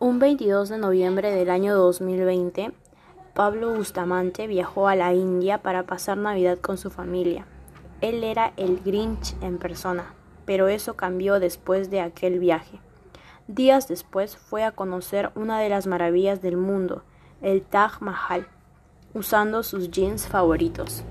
Un 22 de noviembre del año 2020, Pablo Bustamante viajó a la India para pasar Navidad con su familia. Él era el Grinch en persona, pero eso cambió después de aquel viaje. Días después fue a conocer una de las maravillas del mundo, el Taj Mahal, usando sus jeans favoritos.